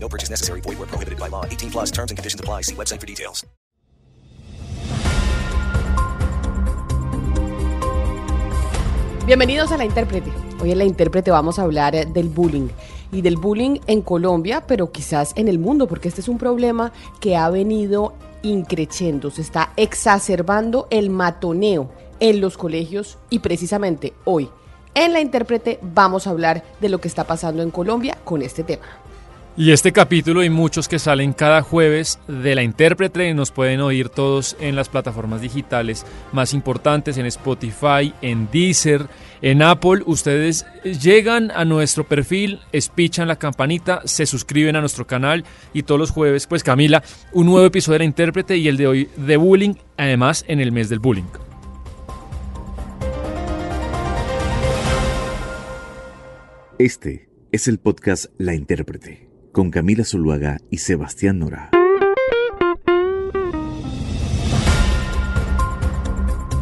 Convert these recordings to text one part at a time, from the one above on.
No purchase necessary. Void where prohibited by law. 18 plus terms and conditions apply. See website for details. Bienvenidos a La Intérprete. Hoy en La Intérprete vamos a hablar eh, del bullying y del bullying en Colombia, pero quizás en el mundo, porque este es un problema que ha venido increciendo, se está exacerbando el matoneo en los colegios y precisamente hoy en La Intérprete vamos a hablar de lo que está pasando en Colombia con este tema. Y este capítulo y muchos que salen cada jueves de la intérprete nos pueden oír todos en las plataformas digitales más importantes, en Spotify, en Deezer, en Apple. Ustedes llegan a nuestro perfil, espichan la campanita, se suscriben a nuestro canal y todos los jueves, pues Camila, un nuevo episodio de la intérprete y el de hoy de bullying, además en el mes del bullying. Este es el podcast La Intérprete con Camila Zuluaga y Sebastián Nora.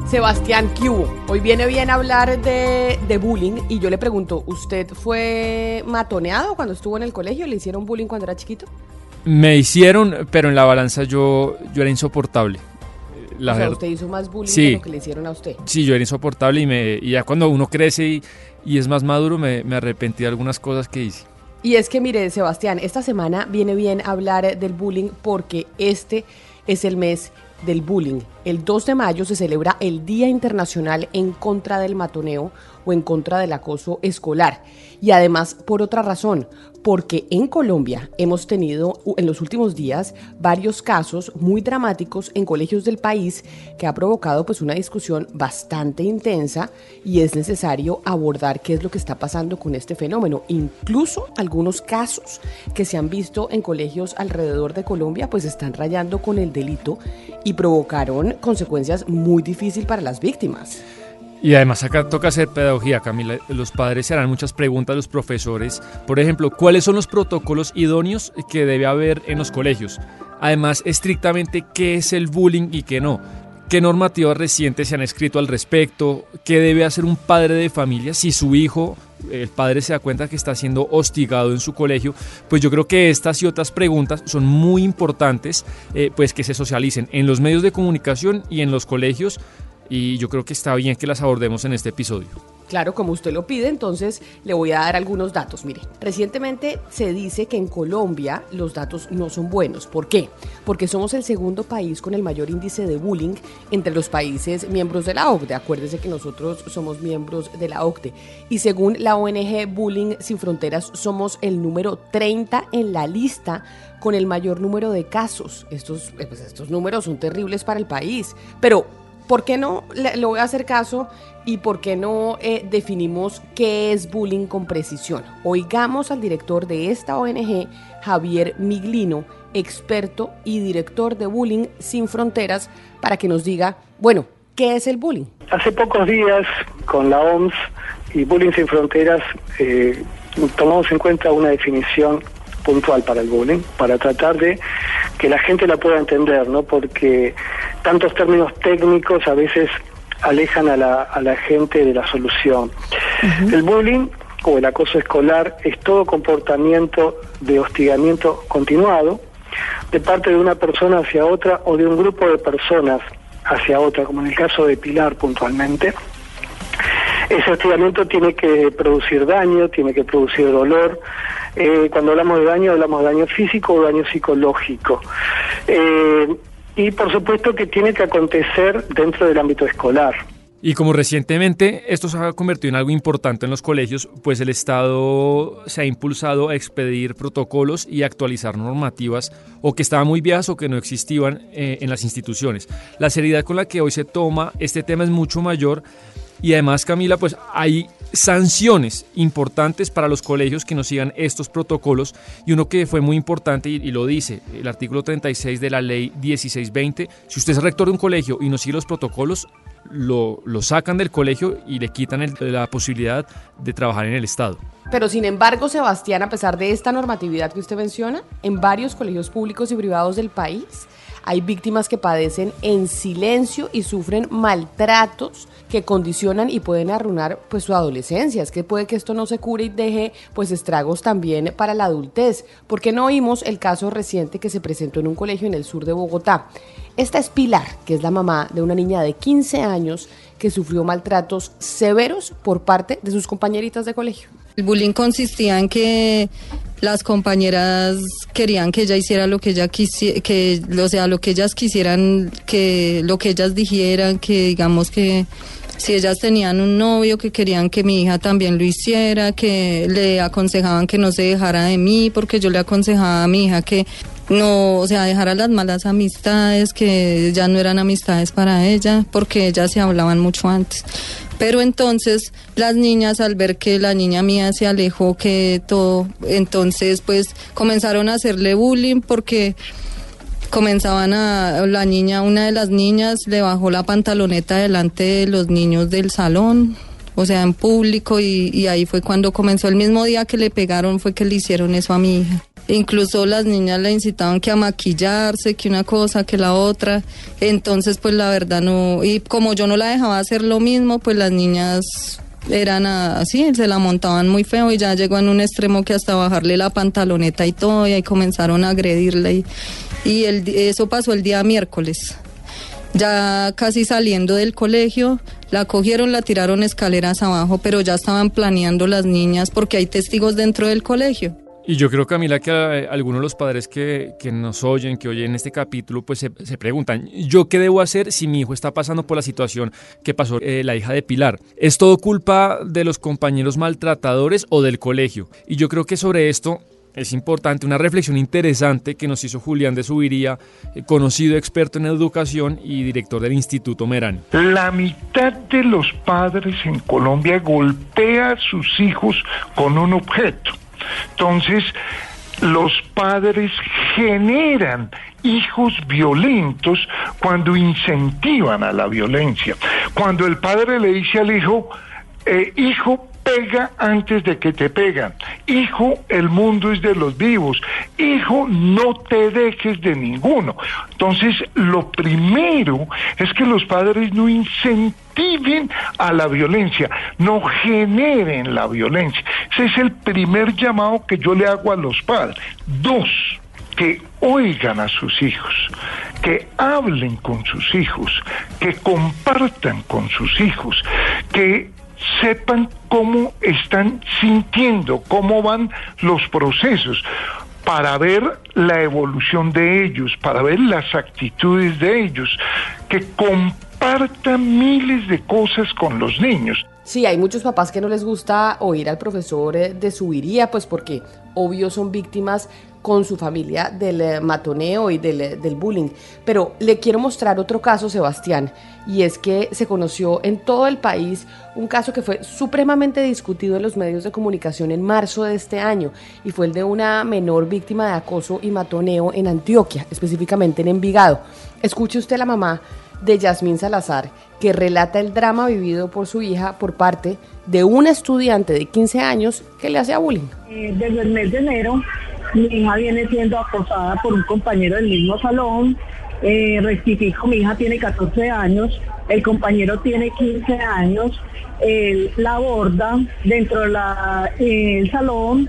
Sebastián, ¿qué hubo? Hoy viene bien hablar de, de, bullying y yo le pregunto, ¿usted fue matoneado cuando estuvo en el colegio? ¿Le hicieron bullying cuando era chiquito? Me hicieron, pero en la balanza yo, yo era insoportable. La o sea, usted hizo más bullying sí, que lo que le hicieron a usted. Sí, yo era insoportable y, me, y ya cuando uno crece y, y es más maduro me, me arrepentí de algunas cosas que hice. Y es que mire, Sebastián, esta semana viene bien hablar del bullying porque este es el mes del bullying. El 2 de mayo se celebra el Día Internacional en contra del matoneo o en contra del acoso escolar. Y además, por otra razón, porque en Colombia hemos tenido en los últimos días varios casos muy dramáticos en colegios del país que ha provocado pues una discusión bastante intensa y es necesario abordar qué es lo que está pasando con este fenómeno. Incluso algunos casos que se han visto en colegios alrededor de Colombia pues están rayando con el delito y provocaron consecuencias muy difíciles para las víctimas. Y además acá toca hacer pedagogía, Camila. Los padres se harán muchas preguntas los profesores. Por ejemplo, ¿cuáles son los protocolos idóneos que debe haber en los colegios? Además, estrictamente, ¿qué es el bullying y qué no? ¿Qué normativas recientes se han escrito al respecto? ¿Qué debe hacer un padre de familia si su hijo, el padre se da cuenta que está siendo hostigado en su colegio? Pues yo creo que estas y otras preguntas son muy importantes, eh, pues que se socialicen en los medios de comunicación y en los colegios y yo creo que está bien que las abordemos en este episodio. Claro, como usted lo pide, entonces le voy a dar algunos datos. Mire, recientemente se dice que en Colombia los datos no son buenos. ¿Por qué? Porque somos el segundo país con el mayor índice de bullying entre los países miembros de la OCDE. Acuérdese que nosotros somos miembros de la OCDE. Y según la ONG Bullying Sin Fronteras, somos el número 30 en la lista con el mayor número de casos. Estos, eh, pues estos números son terribles para el país. Pero ¿Por qué no le, voy a hacer caso y por qué no eh, definimos qué es bullying con precisión? Oigamos al director de esta ONG, Javier Miglino, experto y director de Bullying Sin Fronteras, para que nos diga, bueno, ¿qué es el bullying? Hace pocos días, con la OMS y Bullying Sin Fronteras, eh, tomamos en cuenta una definición puntual para el bullying, para tratar de que la gente la pueda entender, ¿no? Porque tantos términos técnicos a veces alejan a la, a la gente de la solución. El bullying o el acoso escolar es todo comportamiento de hostigamiento continuado de parte de una persona hacia otra o de un grupo de personas hacia otra, como en el caso de Pilar puntualmente. Ese hostigamiento tiene que producir daño, tiene que producir dolor, eh, cuando hablamos de daño, hablamos de daño físico o daño psicológico. Eh, y por supuesto que tiene que acontecer dentro del ámbito escolar. Y como recientemente esto se ha convertido en algo importante en los colegios, pues el Estado se ha impulsado a expedir protocolos y actualizar normativas o que estaban muy viejas o que no existían eh, en las instituciones. La seriedad con la que hoy se toma este tema es mucho mayor Y además, Camila, pues hay sanciones importantes para los colegios que no sigan estos protocolos y uno que fue muy importante y, lo dice el artículo 36 de la ley 1620, si usted es rector de un colegio y no sigue los protocolos, lo, lo sacan del colegio y le quitan la posibilidad de trabajar en el Estado. Pero sin embargo, Sebastián, a pesar de esta normatividad que usted menciona, en varios colegios públicos y privados del país hay víctimas que padecen en silencio y sufren maltratos que condicionan y pueden arruinar pues su adolescencia. Es que puede que esto no se cure y deje pues estragos también para la adultez. porque no oímos el caso reciente que se presentó en un colegio en el sur de Bogotá? Esta es Pilar, que es la mamá de una niña de 15 años que sufrió maltratos severos por parte de sus compañeritas de colegio. El bullying consistía en que las compañeras querían que ella hiciera lo que ella quisiera, que, o sea, lo que ellas quisieran, que lo que ellas dijeran, que digamos que si ellas tenían un novio que querían que mi hija también lo hiciera, que le aconsejaban que no se dejara de mí, porque yo le aconsejaba a mi hija que no, o sea, dejara las malas amistades, que ya no eran amistades para ella, porque ellas se hablaban mucho antes. Pero entonces las niñas al ver que la niña mía se alejó, que todo, entonces pues comenzaron a hacerle bullying porque comenzaban a, la niña, una de las niñas le bajó la pantaloneta delante de los niños del salón, o sea, en público y, y ahí fue cuando comenzó el mismo día que le pegaron, fue que le hicieron eso a mi hija. Incluso las niñas le incitaban que a maquillarse, que una cosa, que la otra. Entonces, pues la verdad no. Y como yo no la dejaba hacer lo mismo, pues las niñas eran así, se la montaban muy feo y ya llegó en un extremo que hasta bajarle la pantaloneta y todo, y ahí comenzaron a agredirle. Y, y eso pasó el día miércoles. Ya casi saliendo del colegio, la cogieron, la tiraron escaleras abajo, pero ya estaban planeando las niñas porque hay testigos dentro del colegio. Y yo creo, Camila, que eh, algunos de los padres que, nos oyen, que oyen este capítulo, pues se, preguntan, ¿yo qué debo hacer si mi hijo está pasando por la situación que pasó eh, la hija de Pilar? ¿Es todo culpa de los compañeros maltratadores o del colegio? Y yo creo que sobre esto es importante una reflexión interesante que nos hizo Julián de Subiría, eh, conocido experto en educación y director del Instituto Merán. La mitad de los padres en Colombia golpea a sus hijos con un objeto entonces, los padres generan hijos violentos cuando incentivan a la violencia. Cuando el padre le dice al hijo, eh, hijo, pega antes de que te pegan. Hijo, el mundo es de los vivos. Hijo, no te dejes de ninguno. Entonces, lo primero es que los padres no incentiven a la violencia, no generen la violencia. Ese es el primer llamado que yo le hago a los padres. Dos, que oigan a sus hijos, que hablen con sus hijos, que compartan con sus hijos, que sepan cómo están sintiendo, cómo van los procesos, para ver la evolución de ellos, para ver las actitudes de ellos, que compartan miles de cosas con los niños. Sí, hay muchos papás que no les gusta oír al profesor eh, de subiría, pues porque obvio son víctimas con su familia del eh, matoneo y del, eh, del, bullying. Pero le quiero mostrar otro caso, Sebastián, y es que se conoció en todo el país un caso que fue supremamente discutido en los medios de comunicación en marzo de este año, y fue el de una menor víctima de acoso y matoneo en Antioquia, específicamente en Envigado. Escuche usted la mamá de Yasmín Salazar, que relata el drama vivido por su hija por parte de un estudiante de 15 años que le hacía bullying. Eh, desde el mes de enero mi hija viene siendo acosada por un compañero del mismo salón. Eh, rectifico, mi hija tiene 14 años, el compañero tiene 15 años. Él la aborda dentro del salón,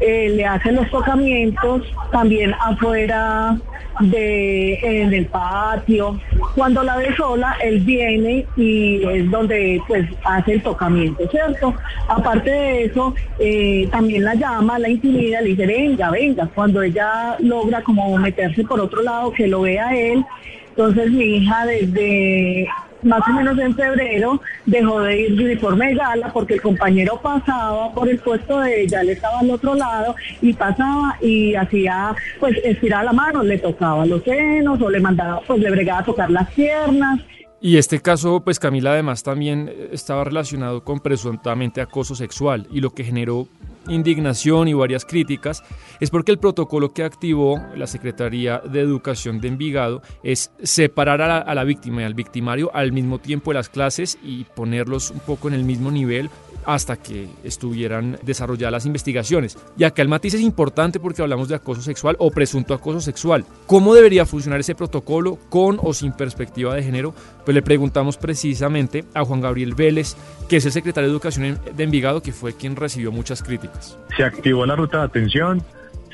eh, le hacen los tocamientos, también afuera de, en el patio. Cuando la ve sola, él viene y es donde pues hace el tocamiento, ¿cierto? Aparte de eso, eh, también la llama, la intimida, le dice, venga, venga. Cuando ella logra como meterse por otro lado, que lo vea él, entonces mi hija desde más o menos en febrero dejó de ir de uniforme de gala porque el compañero pasaba por el puesto de ella, él estaba al otro lado y pasaba y hacía, pues estiraba la mano, le tocaba los senos o le mandaba, pues le bregaba a tocar las piernas. Y este caso, pues Camila además también estaba relacionado con presuntamente acoso sexual y lo que generó indignación y varias críticas es porque el protocolo que activó la Secretaría de Educación de Envigado es separar a la, víctima y al victimario al mismo tiempo de las clases y ponerlos un poco en el mismo nivel hasta que estuvieran desarrolladas las investigaciones. Y acá el matiz es importante porque hablamos de acoso sexual o presunto acoso sexual. ¿Cómo debería funcionar ese protocolo con o sin perspectiva de género? Pues le preguntamos precisamente a Juan Gabriel Vélez, que es el secretario de Educación de Envigado, que fue quien recibió muchas críticas. Se activó la ruta de atención,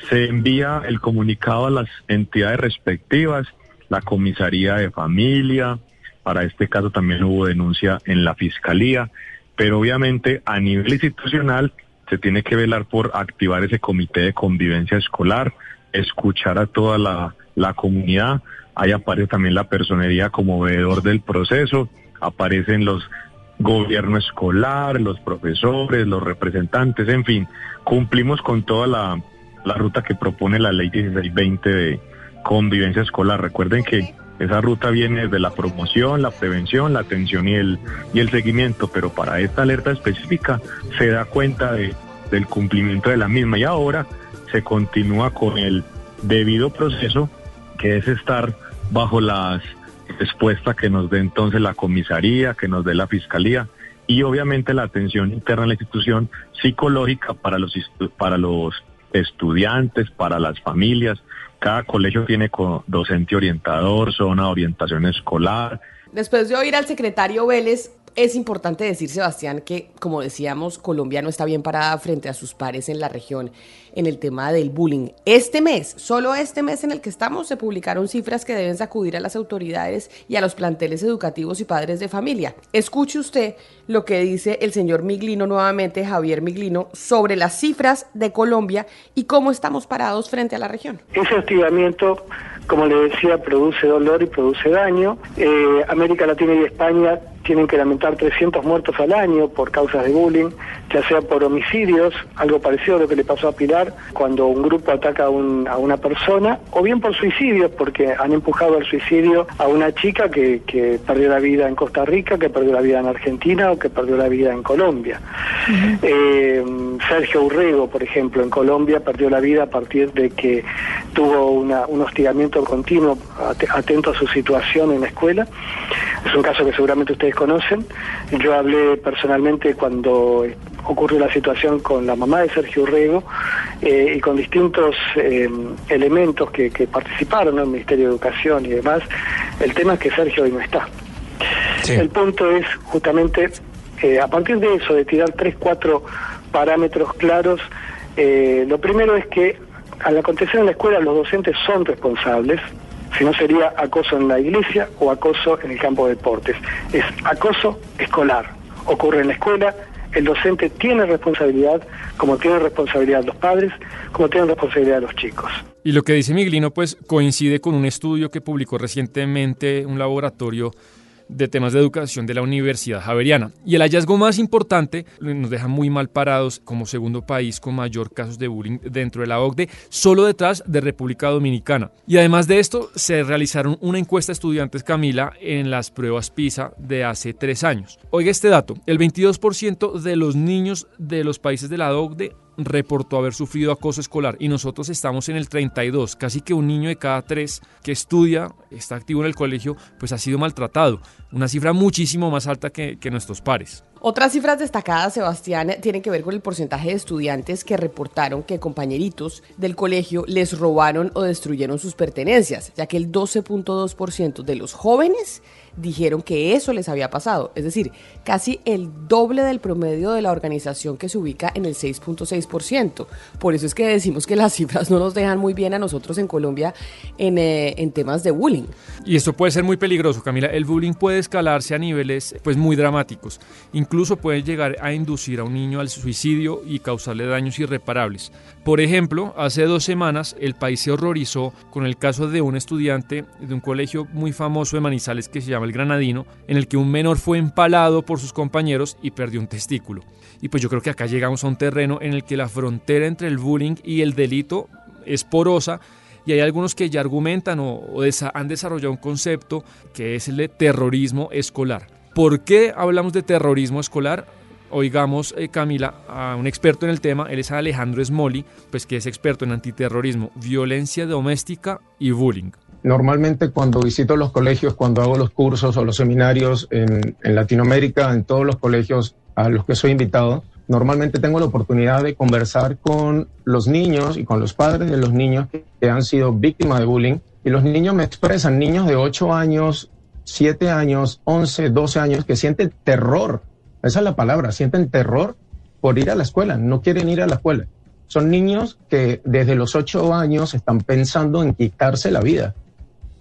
se envía el comunicado a las entidades respectivas, la comisaría de familia, para este caso también hubo denuncia en la fiscalía pero obviamente a nivel institucional se tiene que velar por activar ese comité de convivencia escolar, escuchar a toda la, comunidad, ahí aparece también la personería como veedor del proceso, aparecen los gobierno escolar, los profesores, los representantes, en fin, cumplimos con toda la, la ruta que propone la ley 1620 de convivencia escolar. Recuerden que esa ruta viene de la promoción, la prevención, la atención y el, y el seguimiento, pero para esta alerta específica se da cuenta de, del cumplimiento de la misma y ahora se continúa con el debido proceso que es estar bajo las respuestas que nos dé entonces la comisaría, que nos dé la fiscalía y obviamente la atención interna en la institución psicológica para los, para los estudiantes, para las familias, cada colegio tiene docente orientador, zona de orientación escolar. Después de oír al secretario Vélez, es importante decir, Sebastián, que, como decíamos, Colombia no está bien parada frente a sus pares en la región en el tema del bullying. Este mes, solo este mes en el que estamos, se publicaron cifras que deben sacudir a las autoridades y a los planteles educativos y padres de familia. Escuche usted lo que dice el señor Miglino nuevamente, Javier Miglino, sobre las cifras de Colombia y cómo estamos parados frente a la región. Ese hostigamiento, como le decía, produce dolor y produce daño. Eh, América Latina y España tienen que lamentar 300 muertos al año por causas de bullying, ya sea por homicidios, algo parecido a lo que le pasó a Pilar, cuando un grupo ataca a, una persona, o bien por suicidios, porque han empujado al suicidio a una chica que, perdió la vida en Costa Rica, que perdió la vida en Argentina o que perdió la vida en Colombia. Eh, Sergio Urrego, por ejemplo, en Colombia perdió la vida a partir de que tuvo un hostigamiento continuo, atento a su situación en la escuela. Es un caso que seguramente ustedes conocen. Yo hablé personalmente cuando ocurrió la situación con la mamá de Sergio Urrego eh, y con distintos eh, elementos que, participaron en el Ministerio de Educación y demás. El tema es que Sergio hoy no está. El punto es justamente, eh, a partir de eso, de tirar tres, cuatro parámetros claros, lo primero es que al acontecer en la escuela los docentes son responsables, si no sería acoso en la iglesia o acoso en el campo de deportes. Es acoso escolar. Ocurre en la escuela, el docente tiene responsabilidad, como tiene responsabilidad los padres, como tienen responsabilidad los chicos. Y lo que dice Miglino pues coincide con un estudio que publicó recientemente un laboratorio de temas de educación de la Universidad Javeriana. Y el hallazgo más importante nos deja muy mal parados como segundo país con mayor casos de bullying dentro de la OCDE, solo detrás de República Dominicana. Y además de esto, se realizaron una encuesta a estudiantes Camila en las pruebas PISA de hace tres años. Oiga este dato, el 22% de los niños de los países de la OCDE reportó haber sufrido acoso escolar y nosotros estamos en el 32, casi que un niño de cada tres que estudia, está activo en el colegio, pues ha sido maltratado, una cifra muchísimo más alta que, que nuestros pares. Otras cifras destacadas, Sebastián, tienen que ver con el porcentaje de estudiantes que reportaron que compañeritos del colegio les robaron o destruyeron sus pertenencias, ya que el 12.2% de los jóvenes dijeron que eso les había pasado, es decir, casi el doble del promedio de la organización que se ubica en el 6.6%. Por eso es que decimos que las cifras no nos dejan muy bien a nosotros en Colombia en, eh, en temas de bullying. Y esto puede ser muy peligroso, Camila. El bullying puede escalarse a niveles pues muy dramáticos. Incluso puede llegar a inducir a un niño al suicidio y causarle daños irreparables. Por ejemplo, hace dos semanas el país se horrorizó con el caso de un estudiante de un colegio muy famoso de Manizales que se llama el Granadino, en el que un menor fue empalado por sus compañeros y perdió un testículo. Y pues yo creo que acá llegamos a un terreno en el que la frontera entre el bullying y el delito es porosa y hay algunos que ya argumentan o, han desarrollado un concepto que es el de terrorismo escolar. ¿Por qué hablamos de terrorismo escolar? Oigamos, eh, Camila, a un experto en el tema, él es Alejandro Smoli, pues que es experto en antiterrorismo, violencia doméstica y bullying. Normalmente cuando visito los colegios, cuando hago los cursos o los seminarios en, Latinoamérica, en todos los colegios a los que soy invitado, normalmente tengo la oportunidad de conversar con los niños y con los padres de los niños que han sido víctimas de bullying. Y los niños me expresan, niños de 8 años, 7 años, 11, 12 años, que sienten terror. Esa es la palabra, sienten terror por ir a la escuela, no quieren ir a la escuela. Son niños que desde los 8 años están pensando en quitarse la vida.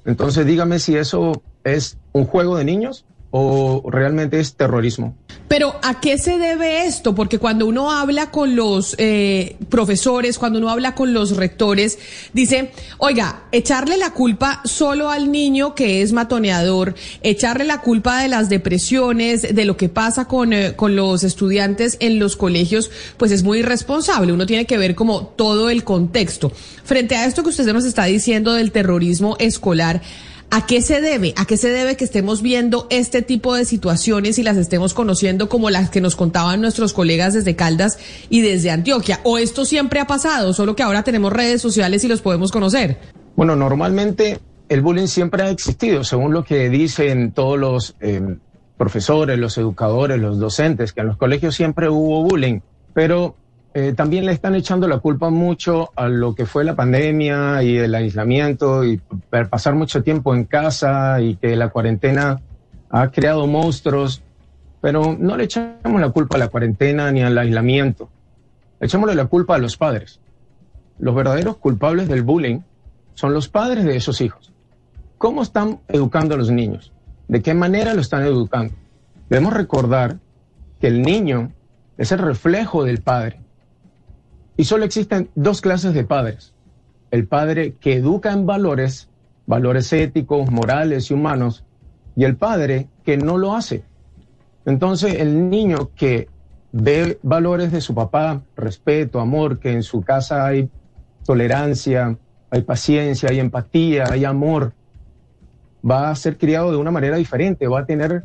Entonces dígame si eso es un juego de niños o realmente es terrorismo. Pero ¿a qué se debe esto? Porque cuando uno habla con los eh, profesores, cuando uno habla con los rectores, dice, oiga, echarle la culpa solo al niño que es matoneador, echarle la culpa de las depresiones, de lo que pasa con, eh, con los estudiantes en los colegios, pues es muy irresponsable. Uno tiene que ver como todo el contexto. Frente a esto que usted nos está diciendo del terrorismo escolar, ¿A qué se debe? ¿A qué se debe que estemos viendo este tipo de situaciones y las estemos conociendo como las que nos contaban nuestros colegas desde Caldas y desde Antioquia? ¿O esto siempre ha pasado, solo que ahora tenemos redes sociales y los podemos conocer? Bueno, normalmente el bullying siempre ha existido, según lo que dicen todos los eh, profesores, los educadores, los docentes, que en los colegios siempre hubo bullying, pero eh, también le están echando la culpa mucho a lo que fue la pandemia y el aislamiento y pasar mucho tiempo en casa y que la cuarentena ha creado monstruos, pero no le echamos la culpa a la cuarentena ni al aislamiento, echémosle la culpa a los padres. Los verdaderos culpables del bullying son los padres de esos hijos. ¿Cómo están educando a los niños? ¿De qué manera lo están educando? Debemos recordar que el niño es el reflejo del padre y solo existen dos clases de padres. El padre que educa en valores, valores éticos, morales y humanos, y el padre que no lo hace. Entonces el niño que ve valores de su papá, respeto, amor, que en su casa hay tolerancia, hay paciencia, hay empatía, hay amor, va a ser criado de una manera diferente, va a tener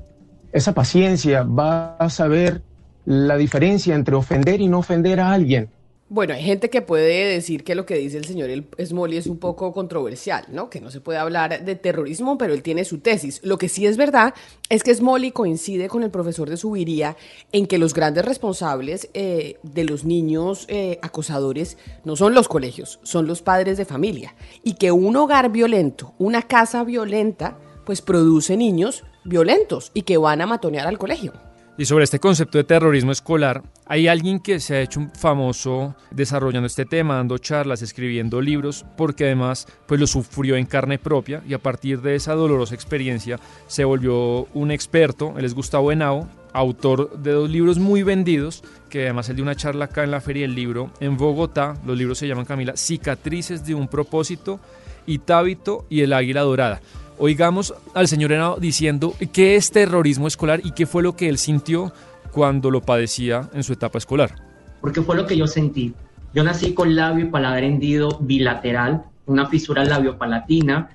esa paciencia, va a saber la diferencia entre ofender y no ofender a alguien. Bueno, hay gente que puede decir que lo que dice el señor Smolly es un poco controversial, ¿no? Que no se puede hablar de terrorismo, pero él tiene su tesis. Lo que sí es verdad es que Smolly coincide con el profesor de Subiría en que los grandes responsables eh, de los niños eh, acosadores no son los colegios, son los padres de familia. Y que un hogar violento, una casa violenta, pues produce niños violentos y que van a matonear al colegio. Y sobre este concepto de terrorismo escolar, hay alguien que se ha hecho famoso desarrollando este tema, dando charlas, escribiendo libros, porque además pues lo sufrió en carne propia y a partir de esa dolorosa experiencia se volvió un experto, él es Gustavo Henao, autor de dos libros muy vendidos, que además él dio una charla acá en la Feria del Libro en Bogotá, los libros se llaman Camila, Cicatrices de un propósito, Itábito y El Águila Dorada. Oigamos al señor Henao diciendo qué es terrorismo escolar y qué fue lo que él sintió cuando lo padecía en su etapa escolar. Porque fue lo que yo sentí. Yo nací con labio y paladar hendido bilateral, una fisura labio-palatina.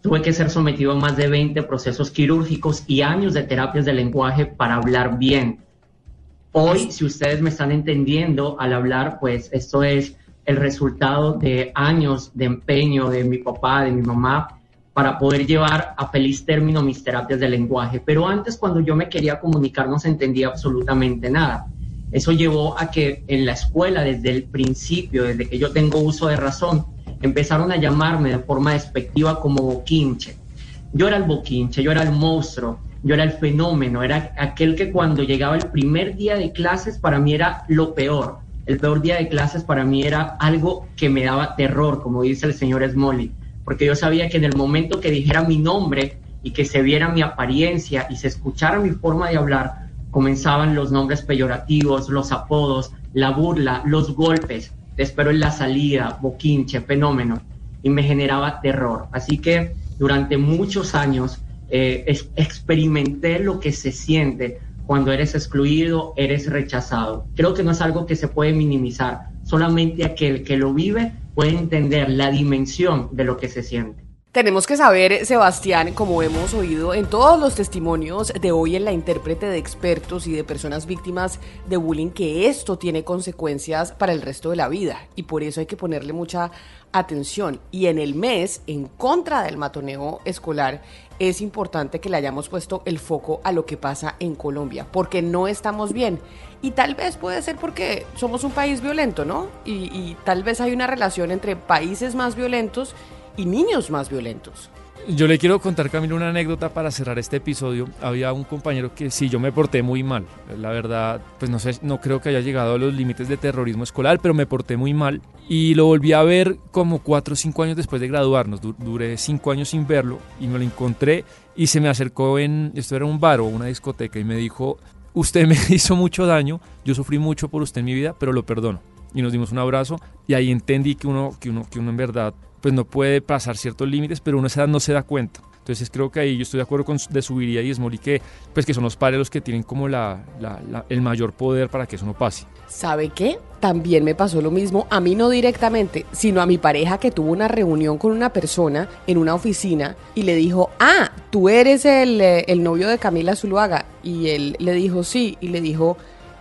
Tuve que ser sometido a más de 20 procesos quirúrgicos y años de terapias de lenguaje para hablar bien. Hoy, si ustedes me están entendiendo al hablar, pues esto es el resultado de años de empeño de mi papá, de mi mamá, para poder llevar a feliz término mis terapias de lenguaje. Pero antes, cuando yo me quería comunicar, no se entendía absolutamente nada. Eso llevó a que en la escuela, desde el principio, desde que yo tengo uso de razón, empezaron a llamarme de forma despectiva como boquinche. Yo era el boquinche, yo era el monstruo, yo era el fenómeno, era aquel que cuando llegaba el primer día de clases para mí era lo peor. El peor día de clases para mí era algo que me daba terror, como dice el señor Smolly porque yo sabía que en el momento que dijera mi nombre y que se viera mi apariencia y se escuchara mi forma de hablar, comenzaban los nombres peyorativos, los apodos, la burla, los golpes, te espero en la salida, boquinche, fenómeno, y me generaba terror. Así que durante muchos años eh, experimenté lo que se siente cuando eres excluido, eres rechazado. Creo que no es algo que se puede minimizar, solamente aquel que lo vive puede entender la dimensión de lo que se siente. Tenemos que saber, Sebastián, como hemos oído en todos los testimonios de hoy en la intérprete de expertos y de personas víctimas de bullying, que esto tiene consecuencias para el resto de la vida y por eso hay que ponerle mucha atención. Y en el mes, en contra del matoneo escolar, es importante que le hayamos puesto el foco a lo que pasa en Colombia, porque no estamos bien. Y tal vez puede ser porque somos un país violento, ¿no? Y, tal vez hay una relación entre países más violentos y niños más violentos. Yo le quiero contar, Camilo, una anécdota para cerrar este episodio. Había un compañero que sí, yo me porté muy mal. La verdad, pues no sé, no creo que haya llegado a los límites de terrorismo escolar, pero me porté muy mal. Y lo volví a ver como cuatro o cinco años después de graduarnos. duré cinco años sin verlo y me lo encontré y se me acercó en, esto era un bar o una discoteca y me dijo, usted me hizo mucho daño, yo sufrí mucho por usted en mi vida, pero lo perdono. Y nos dimos un abrazo y ahí entendí que uno, que uno, que uno en verdad pues no puede pasar ciertos límites, pero uno esa edad no se da cuenta. Entonces creo que ahí yo estoy de acuerdo con de Subiría y Smolly que, pues que son los padres los que tienen como la, el mayor poder para que eso no pase. ¿Sabe qué? También me pasó lo mismo, a mí no directamente, sino a mi pareja que tuvo una reunión con una persona en una oficina y le dijo, ah, tú eres el, eh, el novio de Camila Zuluaga. Y él le dijo, sí, y le dijo,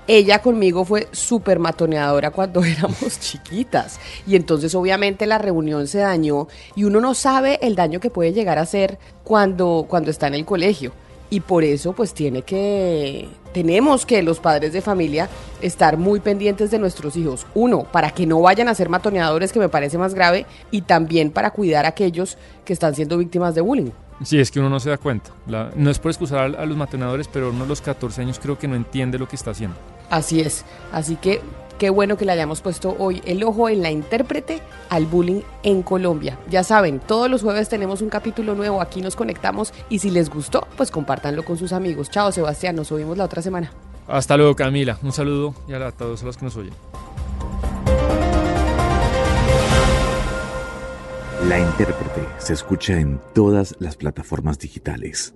ella conmigo fue súper matoneadora cuando éramos chiquitas. Y entonces obviamente la reunión se dañó y uno no sabe el daño que puede llegar a hacer cuando, cuando está en el colegio. Y por eso pues tiene que, tenemos que los padres de familia estar muy pendientes de nuestros hijos. Uno, para que no vayan a ser matoneadores, que me parece más grave, y también para cuidar a aquellos que están siendo víctimas de bullying. Sí, es que uno no se da cuenta. no es por excusar a, los matoneadores, pero uno a los 14 años creo que no entiende lo que está haciendo. Así es. Así que qué bueno que le hayamos puesto hoy el ojo en la intérprete al bullying en Colombia. Ya saben, todos los jueves tenemos un capítulo nuevo, aquí nos conectamos y si les gustó, pues compártanlo con sus amigos. Chao Sebastián, nos vemos la otra semana. Hasta luego Camila, un saludo y a todos los que nos oyen. La intérprete se escucha en todas las plataformas digitales.